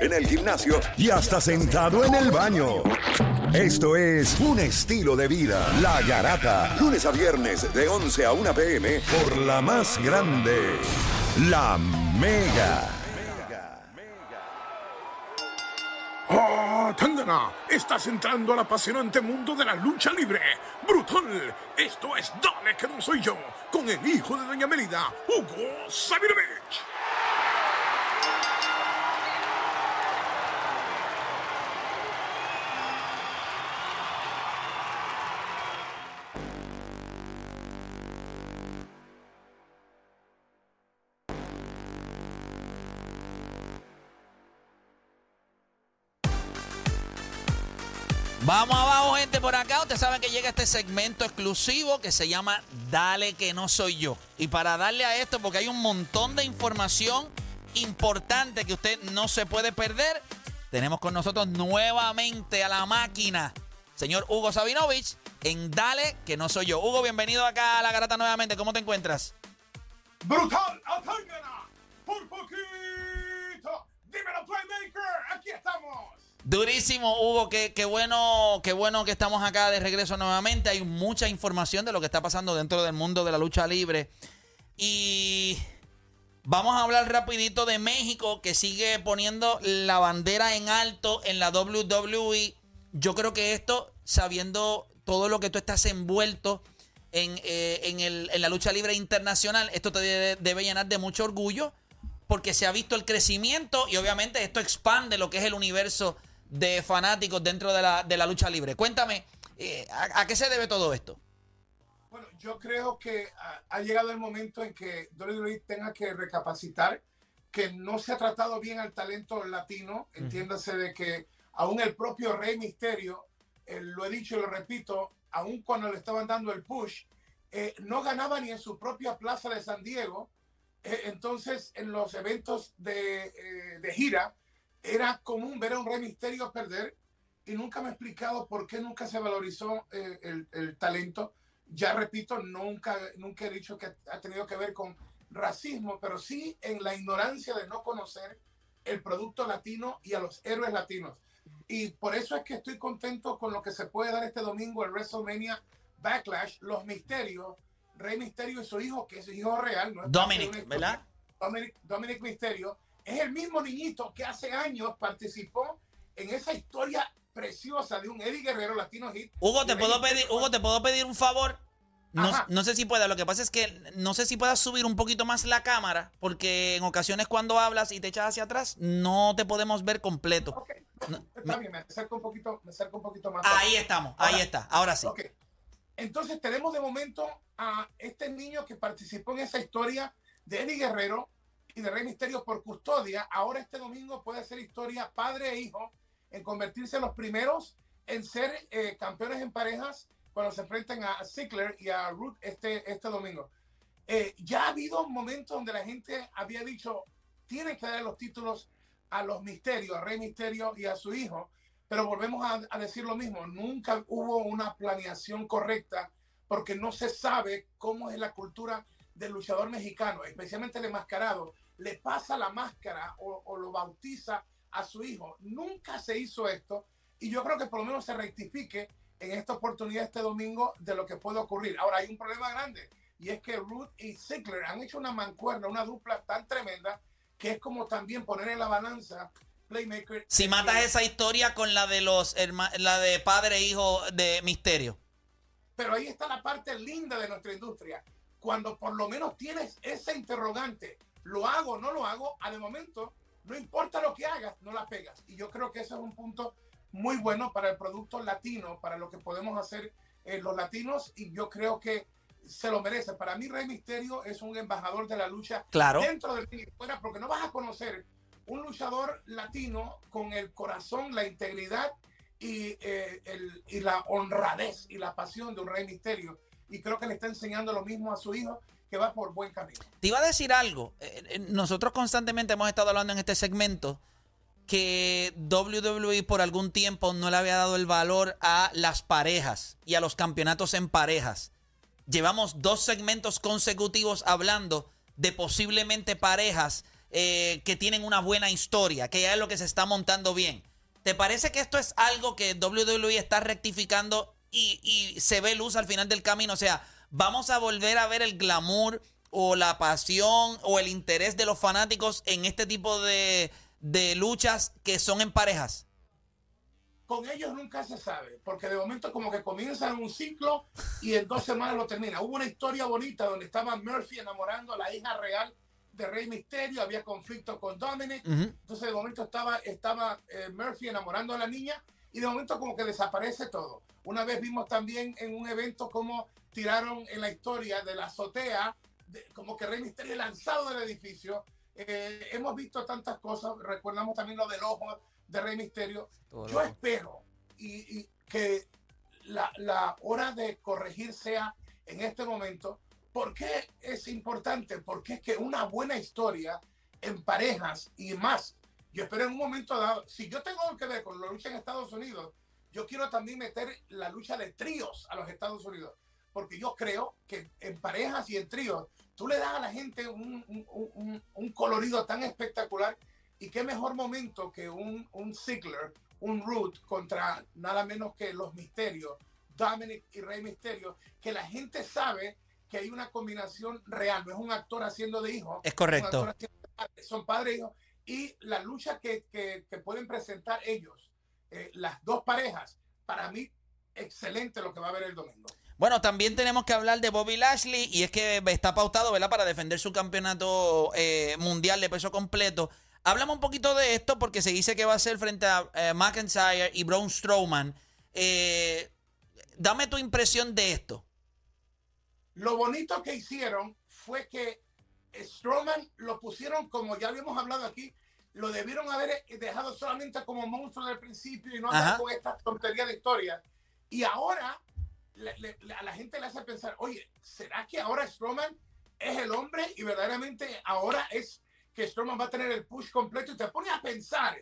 en el gimnasio y hasta sentado en el baño. Esto es un estilo de vida. La Garata. Lunes a viernes de 11 a 1 pm por la más grande. La Mega. ¡Oh, Tangana! Estás entrando al apasionante mundo de la lucha libre. ¡Brutal! Esto es Dale que no soy yo, con el hijo de Doña Melida, Hugo Sabinovich. Vamos abajo, gente, por acá. Ustedes saben que llega este segmento exclusivo que se llama Dale que no soy yo. Y para darle a esto, porque hay un montón de información importante que usted no se puede perder, tenemos con nosotros nuevamente a la máquina, señor Hugo Sabinovich, en Dale que no soy yo. Hugo, bienvenido acá a la garata nuevamente. ¿Cómo te encuentras? ¡Brutal! ¡A Tangana! ¡Por poquito! ¡Dímelo, Playmaker! ¡Aquí estamos! Durísimo, Hugo, qué, qué bueno, qué bueno que estamos acá de regreso nuevamente. Hay mucha información de lo que está pasando dentro del mundo de la lucha libre. Y vamos a hablar rapidito de México, que sigue poniendo la bandera en alto en la WWE. Yo creo que esto, sabiendo todo lo que tú estás envuelto en, eh, en, el- en la lucha libre internacional, esto te debe, debe llenar de mucho orgullo porque se ha visto el crecimiento y obviamente esto expande lo que es el universo de fanáticos dentro de la, de la lucha libre. Cuéntame, eh, ¿a, a qué se debe todo esto? Bueno, yo creo que ah, ha llegado el momento en que WWE tenga que recapacitar que no se ha tratado bien al talento latino. Entiéndase de que aún el propio Rey Misterio, eh, lo he dicho y lo repito, aún cuando le estaban dando el push, eh, no ganaba ni en su propia plaza de San Diego. Eh, entonces, en los eventos de, de gira, era común ver a un Rey Misterio perder y nunca me he explicado por qué nunca se valorizó eh, el, el talento. Ya repito, nunca, nunca he dicho que ha tenido que ver con racismo, pero sí en la ignorancia de no conocer el producto latino y a los héroes latinos. Y por eso es que estoy contento con lo que se puede dar este domingo en WrestleMania Backlash, los misterios, Rey Misterio y su hijo, que es su hijo real, ¿no? Dominic. ¿verdad? Dominic, Dominic Misterio, es el mismo niñito que hace años participó en esa historia preciosa de un Eddie Guerrero Latino Hit. Hugo, te puedo pedir, Hugo, te puedo pedir un favor. No, no sé si pueda. Lo que pasa es que no sé si puedas subir un poquito más la cámara, porque en ocasiones cuando hablas y te echas hacia atrás, no te podemos ver completo. Ok, No, está bien, me acerco un poquito, me acerco un poquito más. Ahí estamos, ahí está. Ahora sí. Ok. Entonces tenemos de momento a este niño que participó en esa historia de Eddie Guerrero y de Rey Misterio por custodia. Ahora este domingo puede ser historia padre e hijo en convertirse en los primeros en ser eh, campeones en parejas cuando se enfrenten a Ziggler y a Root este, este domingo. Eh, ya ha habido momentos donde la gente había dicho, tienen que dar los títulos a los misterios, a Rey Misterio y a su hijo, pero volvemos a, a decir lo mismo, nunca hubo una planeación correcta porque no se sabe cómo es la cultura del luchador mexicano, especialmente el enmascarado, le pasa la máscara o, o lo bautiza a su hijo. Nunca se hizo esto y yo creo que por lo menos se rectifique en esta oportunidad este domingo de lo que puede ocurrir. Ahora hay un problema grande y es que Ruth y Ziggler han hecho una mancuerna, una dupla tan tremenda que es como también poner en la balanza Playmaker. Si matas que- esa historia con la de los herma- la de padre e hijo de Misterio. Pero ahí está la parte linda de nuestra industria. Cuando por lo menos tienes ese interrogante, ¿lo hago no lo hago? A de momento, no importa lo que hagas, no la pegas. Y yo creo que ese es un punto muy bueno para el producto latino, para lo que podemos hacer eh, los latinos. Y yo creo que se lo merece. Para mí, Rey Misterio es un embajador de la lucha Claro. dentro del ring fuera, porque no vas a conocer un luchador latino con el corazón, la integridad y, eh, el- y la honradez y la pasión de un rey misterio. Y creo que le está enseñando lo mismo a su hijo, que va por buen camino. Te iba a decir algo. Eh, eh, Nosotros constantemente hemos estado hablando en este segmento que WWE por algún tiempo no le había dado el valor a las parejas y a los campeonatos en parejas. Llevamos dos segmentos consecutivos hablando de posiblemente parejas eh, que tienen una buena historia, que ya es lo que se está montando bien. ¿Te parece que esto es algo que WWE está rectificando y, y se ve luz al final del camino? O sea, vamos a volver a ver el glamour o la pasión o el interés de los fanáticos en este tipo de, de luchas que son en parejas? Con ellos nunca se sabe, porque de momento como que comienzan un ciclo y en dos semanas lo termina. Hubo una historia bonita donde estaba Murphy enamorando a la hija real de Rey Misterio, había conflicto con Dominic, entonces de momento estaba, estaba eh, Murphy enamorando a la niña y de momento como que desaparece todo. Una vez vimos también en un evento como tiraron en la historia de la azotea, como que Rey Misterio lanzado del edificio. Eh, hemos visto tantas cosas, recordamos también lo del ojo de Rey Misterio. Yo espero y, que la, la, hora de corregir sea en este momento. ¿Por qué es importante? Porque es que una buena historia en parejas y más. Yo espero en un momento dado, si yo tengo que ver con la lucha en Estados Unidos, yo quiero también meter la lucha de tríos a los Estados Unidos. Porque yo creo que en parejas y en tríos, tú le das a la gente un, un, un colorido tan espectacular y qué mejor momento que un, un Ziggler, un Root contra nada menos que los Misterios, Dominic y Rey Misterio, que la gente sabe que hay una combinación real, no es un actor haciendo de hijo. Es correcto. son padre e hijo. Y la lucha que, que, pueden presentar ellos, eh, las dos parejas, para mí, excelente lo que va a haber el domingo. Bueno, también tenemos que hablar de Bobby Lashley y es que está pautado, ¿verdad? Para defender su campeonato eh, mundial de peso completo. Háblame un poquito de esto porque se dice que va a ser frente a eh, McIntyre y Braun Strowman. Eh, dame tu impresión de esto. Lo bonito que hicieron fue que Strowman lo pusieron como ya habíamos hablado aquí, lo debieron haber dejado solamente como monstruo del principio y no andar con esta tontería de historia. Y ahora a la gente le hace pensar, oye, ¿será que ahora Strowman es el hombre y verdaderamente ahora es que Strowman va a tener el push completo y te pone a pensar,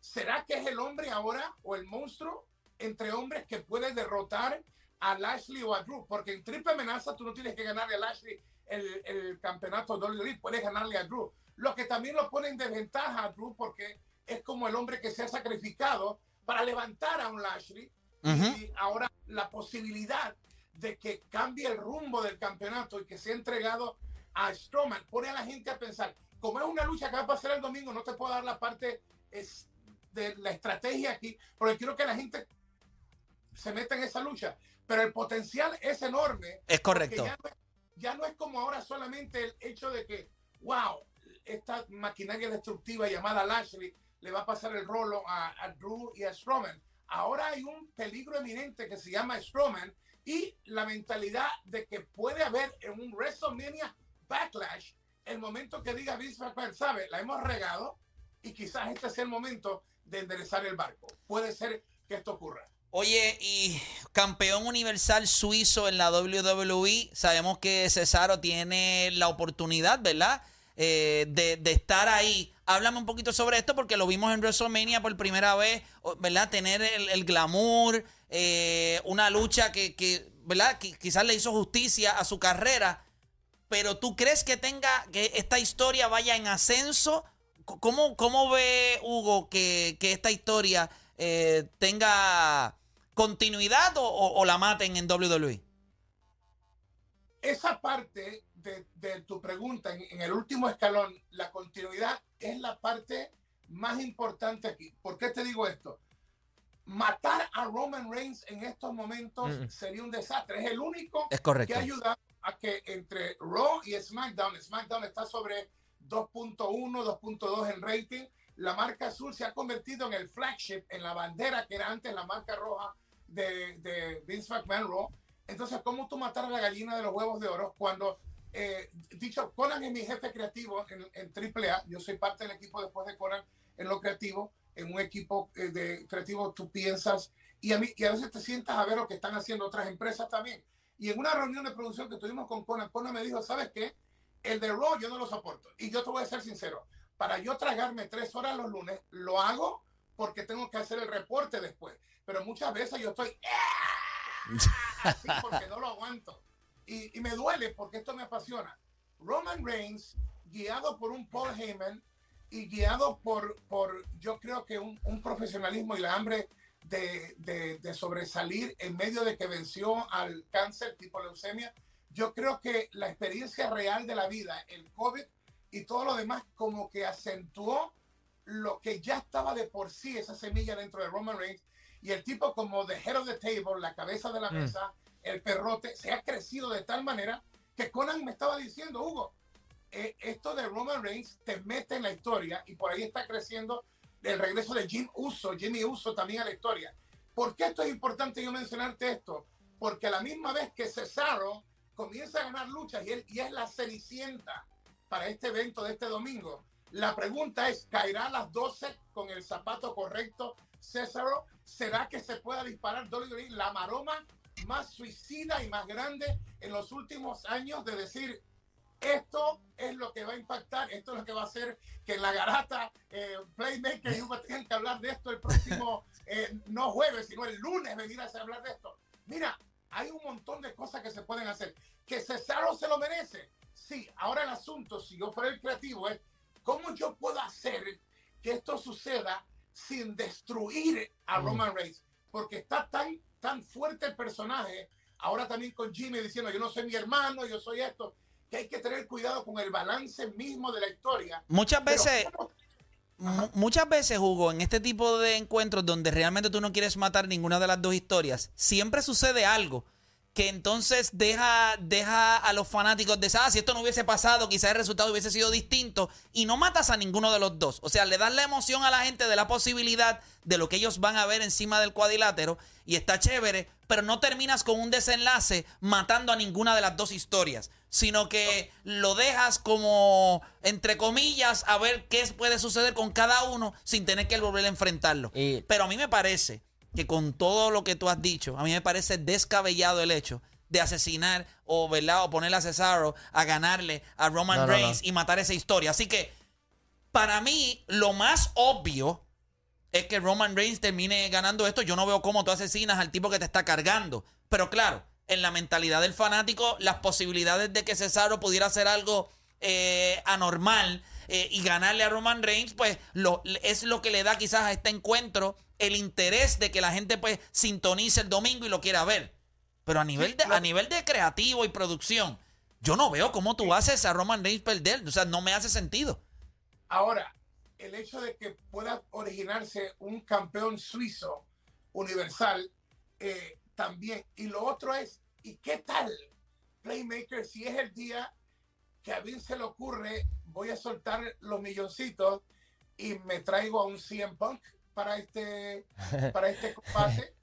¿será que es el hombre ahora o el monstruo entre hombres que puede derrotar a Lashley o a Drew? Porque en triple amenaza tú no tienes que ganarle a Lashley el, el campeonato WWE, puedes ganarle a Drew. Lo que también lo pone en desventaja a Drew porque es como el hombre que se ha sacrificado para levantar a un Lashley y ahora la posibilidad de que cambie el rumbo del campeonato y que sea entregado a Strowman pone a la gente a pensar, como es una lucha que va a pasar el domingo, no te puedo dar la parte es, de la estrategia aquí, porque quiero que la gente se meta en esa lucha. Pero el potencial es enorme. Es correcto. Ya no es, como ahora solamente el hecho de que, wow, esta maquinaria destructiva llamada Lashley le va a pasar el rolo a, Drew y a Strowman. Ahora hay un peligro eminente que se llama Strowman y la mentalidad de que puede haber en un WrestleMania Backlash el momento que diga Vince sabe, la hemos regado y quizás este sea el momento de enderezar el barco. Puede ser que esto ocurra. Oye, y campeón universal suizo en la WWE, sabemos que Cesaro tiene la oportunidad, ¿verdad? Eh, de, estar ahí. Háblame un poquito sobre esto porque lo vimos en WrestleMania por primera vez, ¿verdad? Tener el, glamour, eh, una lucha que, que, ¿verdad? Que quizás le hizo justicia a su carrera pero tú crees que tenga, que esta historia vaya en ascenso? ¿Cómo, cómo ve Hugo que, esta historia eh, tenga continuidad o, la maten en WWE? Esa parte de, tu pregunta, en, el último escalón, la continuidad es la parte más importante aquí. ¿Por qué te digo esto? Matar a Roman Reigns en estos momentos mm. sería un desastre. Es el único que ayuda a que entre Raw y SmackDown, SmackDown está sobre 2.1, 2.2 en rating. La marca azul se ha convertido en el flagship, en la bandera que era antes la marca roja de, de Vince McMahon Raw. Entonces, ¿cómo tú matar a la gallina de los huevos de oro cuando, eh, dicho, Conan es mi jefe creativo en, en AAA, yo soy parte del equipo después de Conan en lo creativo, en un equipo eh, de creativo tú piensas y a, mí, y a veces te sientas a ver lo que están haciendo otras empresas también. Y en una reunión de producción que tuvimos con Conan, Conan me dijo, ¿sabes qué? El de Raw yo no lo soporto. Y yo te voy a ser sincero, para yo tragarme tres horas los lunes, lo hago porque tengo que hacer el reporte después. Pero muchas veces yo estoy ¡ah! así porque no lo aguanto. Y, y me duele porque esto me apasiona. Roman Reigns, guiado por un Paul Heyman, y guiado por, por yo creo que un, un profesionalismo y la hambre de, de, de, sobresalir en medio de que venció al cáncer tipo leucemia, yo creo que la experiencia real de la vida, el COVID y todo lo demás, como que acentuó lo que ya estaba de por sí, esa semilla dentro de Roman Reigns, y el tipo como the head of the table, la cabeza de la mm. mesa, el perrote, se ha crecido de tal manera que Conan me estaba diciendo, Hugo, eh, esto de Roman Reigns te mete en la historia y por ahí está creciendo el regreso de Jim Uso, Jimmy Uso también a la historia. ¿Por qué esto es importante yo mencionarte esto? Porque a la misma vez que Cesaro comienza a ganar luchas y, él, y es la cenicienta para este evento de este domingo, la pregunta es, ¿caerá a las 12 con el zapato correcto Cesaro? ¿Será que se pueda disparar WWE la maroma más suicida y más grande en los últimos años de decir, esto es lo que va a impactar, esto es lo que va a hacer que la garata eh, Playmaker y Hugo tengan que hablar de esto el próximo, eh, no jueves, sino el lunes venir a hablar de esto. Mira, hay un montón de cosas que se pueden hacer. ¿Que Cesaro se lo merece? Sí, ahora el asunto, si yo fuera el creativo, es cómo yo puedo hacer que esto suceda sin destruir a mm. Roman Reigns, porque está tan, tan fuerte el personaje, ahora también con Jimmy diciendo, yo no soy mi hermano, yo soy esto, que hay que tener cuidado con el balance mismo de la historia. Muchas veces... muchas veces, Hugo, en este tipo de encuentros donde realmente tú no quieres matar ninguna de las dos historias, siempre sucede algo que entonces deja, deja a los fanáticos de, ah, si esto no hubiese pasado, quizás el resultado hubiese sido distinto, y no matas a ninguno de los dos. O sea, le das la emoción a la gente de la posibilidad de lo que ellos van a ver encima del cuadrilátero, y está chévere, pero no terminas con un desenlace matando a ninguna de las dos historias, sino que lo dejas como, entre comillas, a ver qué puede suceder con cada uno sin tener que volver a enfrentarlo. Pero a mí me parece que con todo lo que tú has dicho, a mí me parece descabellado el hecho de asesinar o, ¿verdad? o ponerle a Cesaro a ganarle a Roman Reigns y matar esa historia. Así que, para mí, lo más obvio es que Roman Reigns termine ganando esto. Yo no veo cómo tú asesinas al tipo que te está cargando. Pero claro, en la mentalidad del fanático, las posibilidades de que Cesaro pudiera hacer algo eh, anormal eh, y ganarle a Roman Reigns, pues lo, es lo que le da quizás a este encuentro el interés de que la gente pues sintonice el domingo y lo quiera ver. Pero a nivel de, a nivel de creativo y producción, yo no veo cómo tú haces a Roman Reigns perder. O sea, no me hace sentido. Ahora, el hecho de que pueda originarse un campeón suizo universal eh, también. Y lo otro es, ¿y qué tal, Playmaker, si es el día que a mí se le ocurre, voy a soltar los milloncitos y me traigo a un CM Punk para este, para este combate.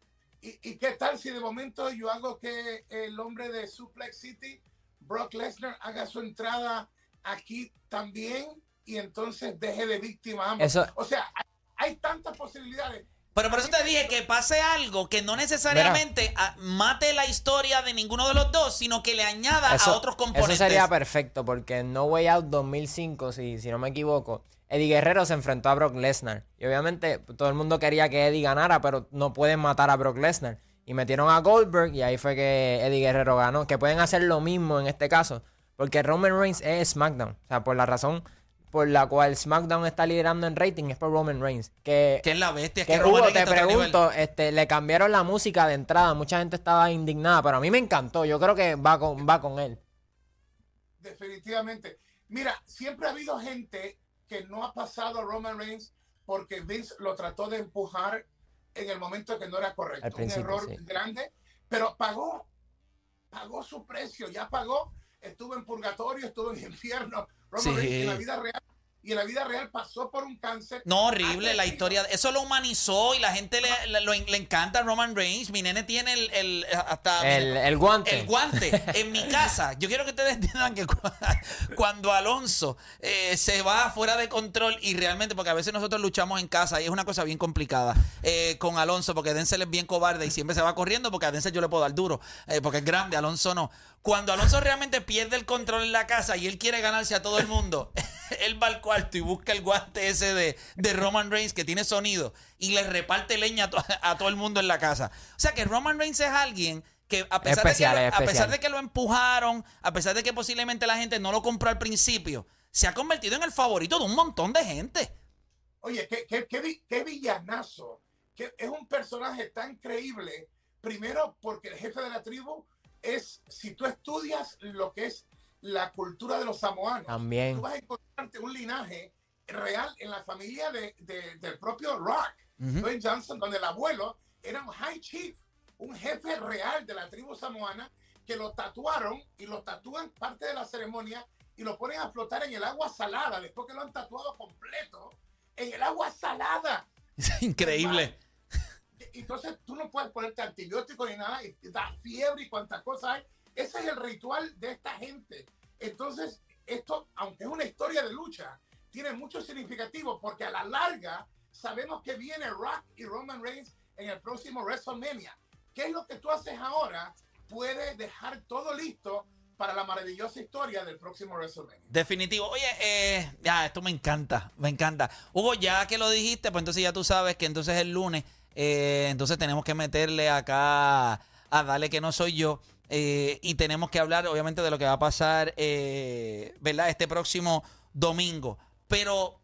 ¿Y, ¿Y, qué tal si de momento yo hago que el hombre de Suplex City, Brock Lesnar, haga su entrada aquí también y entonces deje de víctima ambos? O sea, hay, tantas posibilidades. Pero por eso te dije que pase algo que no necesariamente mate la historia de ninguno de los dos, sino que le añada a otros componentes. Eso sería perfecto, porque en No Way Out 2005, si, si no me equivoco, Eddie Guerrero se enfrentó a Brock Lesnar. Y obviamente todo el mundo quería que Eddie ganara, pero no pueden matar a Brock Lesnar. Y metieron a Goldberg y ahí fue que Eddie Guerrero ganó. Que pueden hacer lo mismo en este caso. Porque Roman Reigns es SmackDown. O sea, por la razón por la cual SmackDown está liderando en rating es por Roman Reigns. Que, es la bestia. Que, que te pregunto, este, le cambiaron la música de entrada. Mucha gente estaba indignada, pero a mí me encantó. Yo creo que va con, va con él. Definitivamente. Mira, siempre ha habido gente que no ha pasado a Roman Reigns porque Vince lo trató de empujar en el momento que no era correcto. Un error grande, pero pagó, pagó su precio, ya pagó, estuvo en purgatorio, estuvo en infierno. Roman Reigns en la vida real y en la vida real pasó por un cáncer. No, horrible la historia. Eso lo humanizó y la gente le, le, encanta Roman Reigns. Mi nene tiene el, el hasta el, guante. El guante. en mi casa, yo quiero que ustedes entiendan que cuando Alonso eh, se va fuera de control y realmente, porque a veces nosotros luchamos en casa y es una cosa bien complicada eh, con Alonso, porque Denzel es bien cobarde y siempre se va corriendo porque a Denzel yo le puedo dar duro, eh, porque es grande, Alonso no. Cuando Alonso realmente pierde el control en la casa y él quiere ganarse a todo el mundo, él va al cuarto y busca el guante ese de, de Roman Reigns que tiene sonido y le reparte leña a, todo el mundo en la casa. O sea que Roman Reigns es alguien que a pesar, de que, a pesar de que lo empujaron, a pesar de que posiblemente la gente no lo compró al principio, se ha convertido en el favorito de un montón de gente. Oye, qué, qué, qué, vi- qué villanazo. Que es un personaje tan creíble. Primero, porque el jefe de la tribu es, si tú estudias lo que es la cultura de los samoanos, También. tú vas a encontrarte un linaje real en la familia de, de- del propio Rock, Ujú. Dwayne Johnson, donde el abuelo era un high chief, un jefe real de la tribu samoana, que lo tatuaron y lo tatúan parte de la ceremonia y lo ponen a flotar en el agua salada, después que lo han tatuado completo, en el agua salada. Es increíble. Entonces tú no puedes ponerte antibióticos ni nada, y da fiebre y cuantas cosas hay. Ese es el ritual de esta gente. Entonces, esto, aunque es una historia de lucha, tiene mucho significativo porque a la larga sabemos que viene Rock y Roman Reigns en el próximo WrestleMania. ¿Qué es lo que tú haces ahora? Puede dejar todo listo para la maravillosa historia del próximo WrestleMania. Definitivo. Oye, eh, ya, esto me encanta, me encanta. Hugo, ya que lo dijiste, pues entonces ya tú sabes que entonces el lunes, eh, entonces tenemos que meterle acá a Dale que no soy yo. eh, y tenemos que hablar, obviamente, de lo que va a pasar, eh, ¿verdad? Este próximo domingo. Pero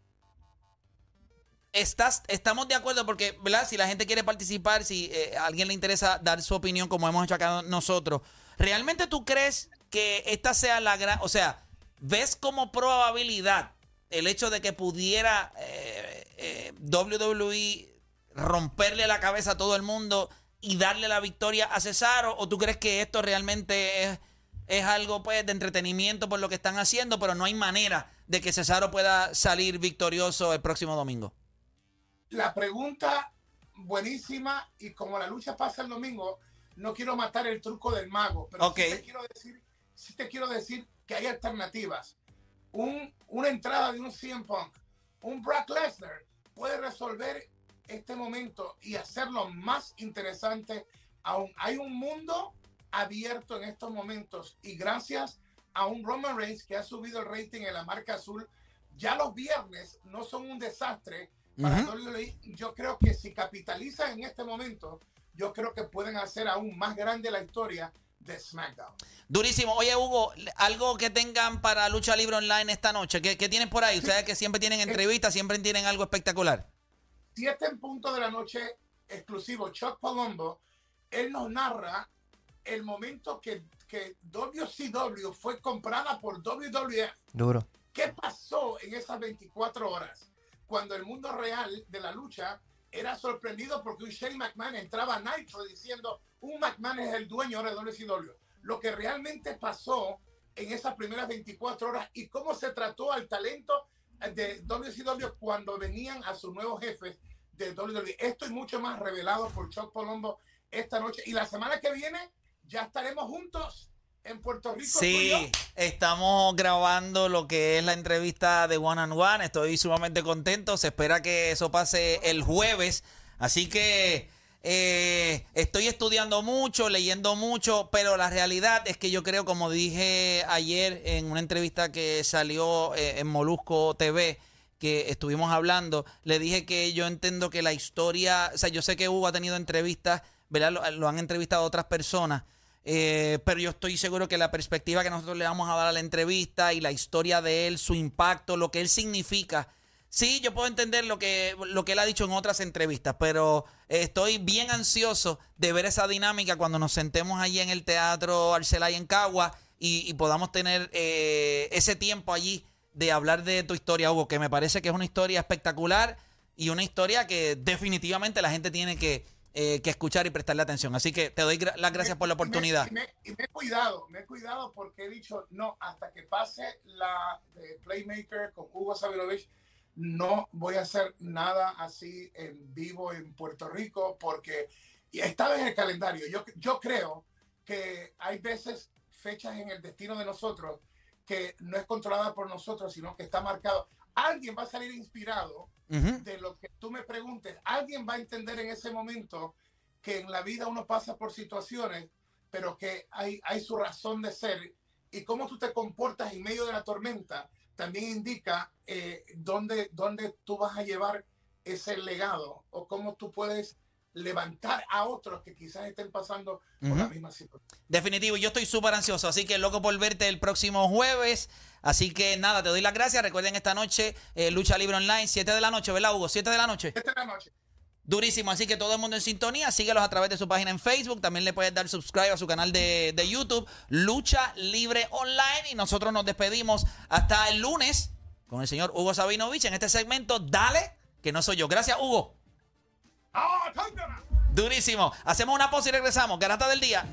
estás, estamos de acuerdo porque, ¿verdad? Si la gente quiere participar, si eh, a alguien le interesa dar su opinión, como hemos hecho acá nosotros, ¿realmente tú crees que esta sea la gran, o sea, ves como probabilidad el hecho de que pudiera WWE romperle la cabeza a todo el mundo y darle la victoria a Cesaro? ¿O tú crees que esto realmente es, es algo pues de entretenimiento por lo que están haciendo, pero no hay manera de que Cesaro pueda salir victorioso el próximo domingo? La pregunta buenísima y como la lucha pasa el domingo, no quiero matar el truco del mago, pero Ok. sí te quiero decir, sí te quiero decir que hay alternativas. Un, una entrada de un CM Punk, un Brock Lesnar puede resolver este momento y hacerlo más interesante aún. Hay un mundo abierto en estos momentos y gracias a un Roman Reigns que ha subido el rating en la marca azul, ya los viernes no son un desastre para Ujú. WWE. Yo creo que si capitalizan en este momento, yo creo que pueden hacer aún más grande la historia de SmackDown. Durísimo. Oye, Hugo, algo que tengan para Lucha Libre Online esta noche. ¿Qué, qué tienen por ahí? Ustedes que siempre tienen entrevistas, siempre tienen algo espectacular. Siete en punto de la noche, exclusivo, Chuck Palumbo, él nos narra el momento que, que WCW fue comprada por WWF. Duro. ¿Qué pasó en esas 24 horas? Cuando el mundo real de la lucha era sorprendido porque un Shane McMahon entraba a Nitro diciendo un McMahon es el dueño ahora de WCW. Lo que realmente pasó en esas primeras 24 horas y cómo se trató al talento de WCW cuando venían a sus nuevos jefes de WWE. Esto y mucho más revelado por Chuck Palumbo esta noche. Y la semana que viene ya estaremos juntos en Puerto Rico. Sí, estamos grabando lo que es la entrevista de One and One. Estoy sumamente contento. Se espera que eso pase el jueves. Así que eh, estoy estudiando mucho, leyendo mucho, pero la realidad es que yo creo, como dije ayer en una entrevista que salió eh, en Molusco TV, que estuvimos hablando, le dije que yo entiendo que la historia, o sea, yo sé que Hugo ha tenido entrevistas, ¿verdad? Lo, han entrevistado otras personas. Eh, pero yo estoy seguro que la perspectiva que nosotros le vamos a dar a la entrevista y la historia de él, su impacto, lo que él significa. Sí, yo puedo entender lo que, lo que él ha dicho en otras entrevistas, pero estoy bien ansioso de ver esa dinámica cuando nos sentemos allí en el Teatro Arcelay en Cagua y, y podamos tener eh, ese tiempo allí de hablar de tu historia, Hugo, que me parece que es una historia espectacular y una historia que definitivamente la gente tiene que, eh, que escuchar y prestarle atención. Así que te doy las gracias por la me- oportunidad. Y me, me he cuidado, me he cuidado porque he dicho, no, hasta que pase la de Playmaker con Hugo Sabinovich, no voy a hacer nada así en vivo en Puerto Rico porque y esta vez el calendario. Yo, yo creo que hay veces fechas en el destino de nosotros que no es controlada por nosotros, sino que está marcado. Alguien va a salir inspirado de lo que tú me preguntes, alguien va a entender en ese momento que en la vida uno pasa por situaciones, pero que hay, hay su razón de ser y cómo tú te comportas en medio de la tormenta también indica eh, dónde, dónde tú vas a llevar ese legado o cómo tú puedes levantar a otros que quizás estén pasando por la misma situación. Definitivo, yo estoy súper ansioso, así que loco por verte el próximo jueves. Así que nada, te doy las gracias. Recuerden esta noche, eh, Lucha Libre Online, 7 de la noche, ¿verdad, Hugo? 7 de la noche. Esta es la noche. Durísimo, así que todo el mundo en sintonía, síguelos a través de su página en Facebook, también le puedes dar subscribe a su canal de, de YouTube, Lucha Libre Online, y nosotros nos despedimos hasta el lunes con el señor Hugo Sabinovich en este segmento, dale, que no soy yo. Gracias, Hugo. Durísimo. Hacemos una pausa y regresamos. Garata del día.